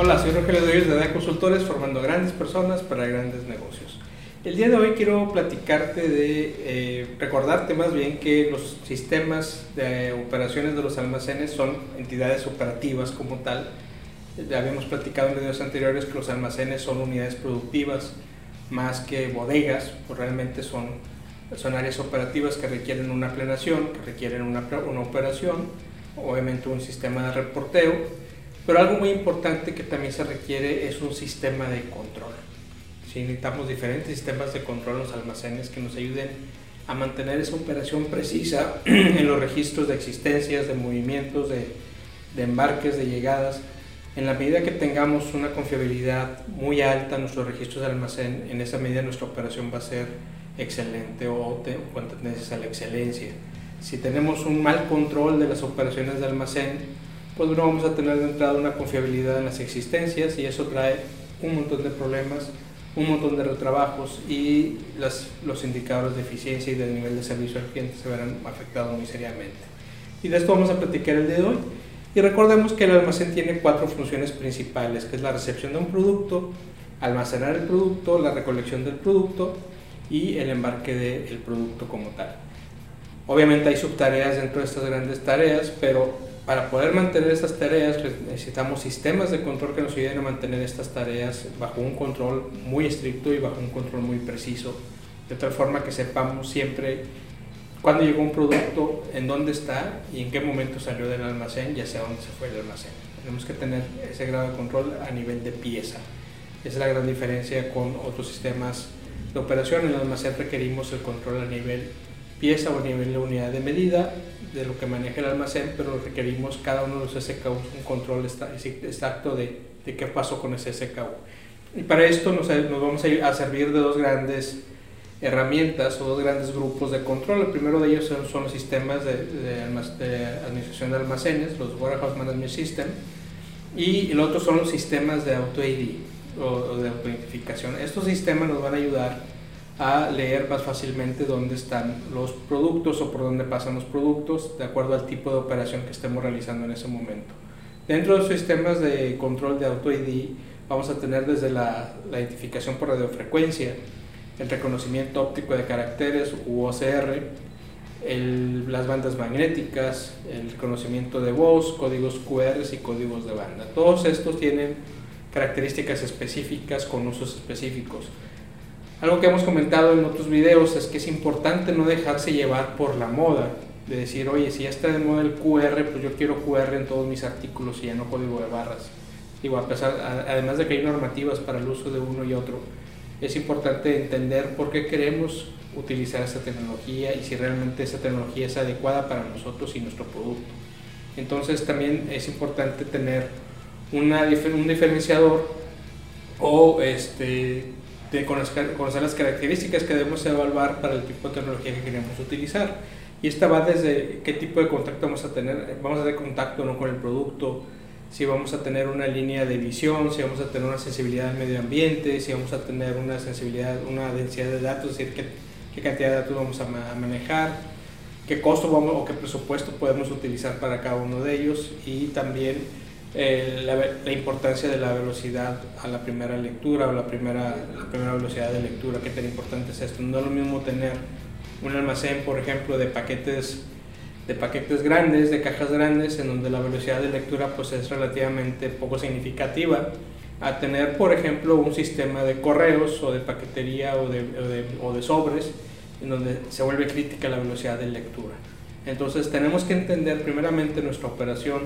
Hola, soy Rogelio Doyos de DA Consultores, formando grandes personas para grandes negocios. El día de hoy quiero platicarte de, eh, recordarte más bien que los sistemas de operaciones de los almacenes son entidades operativas como tal. Ya habíamos platicado en videos anteriores que los almacenes son unidades productivas más que bodegas, pues realmente son, son áreas operativas que requieren una planeación, que requieren una, una operación, obviamente un sistema de reporteo, pero algo muy importante que también se requiere es un sistema de control. Si necesitamos diferentes sistemas de control en los almacenes que nos ayuden a mantener esa operación precisa en los registros de existencias, de movimientos, de, de embarques, de llegadas. En la medida que tengamos una confiabilidad muy alta en nuestros registros de almacén, en esa medida nuestra operación va a ser excelente o con tendencias a la excelencia. Si tenemos un mal control de las operaciones de almacén, pues no vamos a tener de entrada una confiabilidad en las existencias y eso trae un montón de problemas, un montón de retrabajos y las, los indicadores de eficiencia y del nivel de servicio al cliente se verán afectados muy seriamente. Y de esto vamos a platicar el día de hoy. Y recordemos que el almacén tiene cuatro funciones principales, que es la recepción de un producto, almacenar el producto, la recolección del producto y el embarque del producto como tal. Obviamente hay subtareas dentro de estas grandes tareas, pero para poder mantener estas tareas necesitamos sistemas de control que nos ayuden a mantener estas tareas bajo un control muy estricto y bajo un control muy preciso, de tal forma que sepamos siempre cuándo llegó un producto, en dónde está y en qué momento salió del almacén y hacia dónde se fue del almacén. Tenemos que tener ese grado de control a nivel de pieza. Esa es la gran diferencia con otros sistemas de operación. En el almacén requerimos el control a nivel pieza o a nivel de unidad de medida de lo que maneja el almacén, pero requerimos cada uno de los SKU un control exacto de, de qué pasó con ese SKU. Y para esto nos, nos vamos a, a, servir de dos grandes herramientas o dos grandes grupos de control. El primero de ellos son, son los sistemas de, de, de, administración de almacenes, los Warehouse Management System, y el otro son los sistemas de auto-ID o, o de autoidentificación. Estos sistemas nos van a ayudar a leer más fácilmente dónde están los productos o por dónde pasan los productos de acuerdo al tipo de operación que estemos realizando en ese momento. Dentro de los sistemas de control de auto-ID vamos a tener desde la, identificación por radiofrecuencia, el reconocimiento óptico de caracteres u OCR, las bandas magnéticas, el reconocimiento de voz, códigos QR y códigos de banda. Todos estos tienen características específicas con usos específicos. Algo que hemos comentado en otros videos es que es importante no dejarse llevar por la moda, de decir, oye, si ya está de moda el QR, pues yo quiero QR en todos mis artículos y ya no código de barras. Digo, a pesar, además de que hay normativas para el uso de uno y otro, es importante entender por qué queremos utilizar esa tecnología y si realmente esa tecnología es adecuada para nosotros y nuestro producto. Entonces también es importante tener una, un diferenciador o este, de conocer, conocer, las características que debemos evaluar para el tipo de tecnología que queremos utilizar. Y esta va desde qué tipo de contacto vamos a tener, vamos a tener contacto no con el producto, si vamos a tener una línea de visión, si vamos a tener una sensibilidad al medio ambiente, si vamos a tener una sensibilidad, una densidad de datos, es decir, qué, qué cantidad de datos vamos a manejar, qué costo vamos, o qué presupuesto podemos utilizar para cada uno de ellos y también eh, la, la, importancia de la velocidad a la primera lectura o la primera, la primera velocidad de lectura, qué tan importante es esto. No es lo mismo tener un almacén, por ejemplo, de paquetes, de paquetes grandes, de cajas grandes, en donde la velocidad de lectura pues, es relativamente poco significativa, a tener, por ejemplo, un sistema de correos o de paquetería o de, o de, o de sobres, en donde se vuelve crítica la velocidad de lectura. Entonces tenemos que entender primeramente nuestra operación,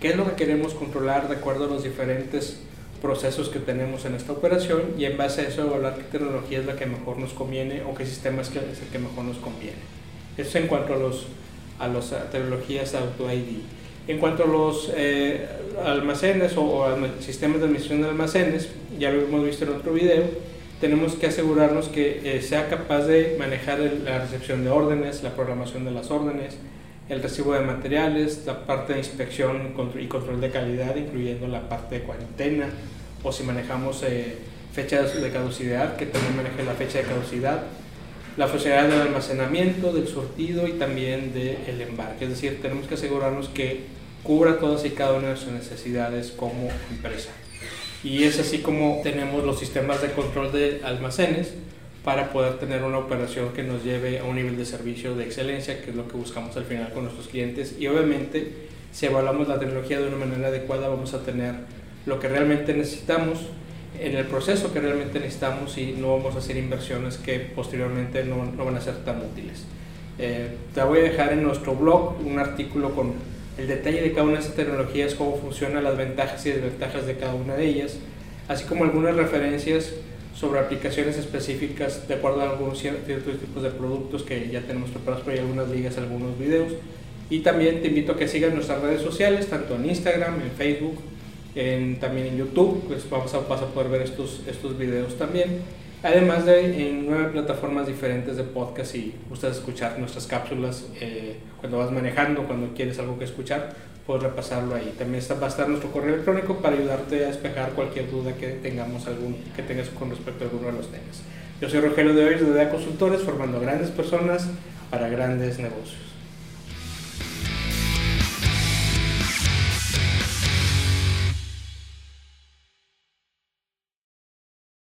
qué es lo que queremos controlar de acuerdo a los diferentes procesos que tenemos en esta operación y en base a eso evaluar qué tecnología es la que mejor nos conviene o qué sistema es, el que mejor nos conviene. Eso en cuanto a los a las tecnologías auto-ID. En cuanto a los eh, almacenes o, o, sistemas de admisión de almacenes, ya lo hemos visto en otro video, tenemos que asegurarnos que eh, sea capaz de manejar el, la recepción de órdenes, la programación de las órdenes, el recibo de materiales, la parte de inspección y control de calidad, incluyendo la parte de cuarentena, o si manejamos eh, fechas de caducidad, que también maneje la fecha de caducidad, la funcionalidad del almacenamiento, del sortido y también del embarque. Es decir, tenemos que asegurarnos que cubra todas y cada una de sus necesidades como empresa. Y es así como tenemos los sistemas de control de almacenes para poder tener una operación que nos lleve a un nivel de servicio de excelencia, que es lo que buscamos al final con nuestros clientes. Y obviamente, si evaluamos la tecnología de una manera adecuada, vamos a tener lo que realmente necesitamos en el proceso que realmente necesitamos y no vamos a hacer inversiones que posteriormente no, no van a ser tan útiles. Eh, te voy a dejar en nuestro blog un artículo con el detalle de cada una de estas tecnologías, cómo funcionan las ventajas y desventajas de cada una de ellas, así como algunas referencias sobre aplicaciones específicas de acuerdo a algunos ciertos tipos de productos que ya tenemos preparados, por ahí algunas ligas, algunos videos. Y también te invito a que sigas nuestras redes sociales, tanto en Instagram, en Facebook, también en YouTube, pues vamos a, vas a poder ver estos, estos videos también. Además de en nueve plataformas diferentes de podcast y ustedes escuchar nuestras cápsulas eh, cuando vas manejando, cuando quieres algo que escuchar, puedes repasarlo ahí. También está, va a estar nuestro correo electrónico para ayudarte a despejar cualquier duda que tengamos algún, que tengas con respecto a alguno de los temas. Yo soy Rogelio de Hoy de DEA Consultores, formando grandes personas para grandes negocios.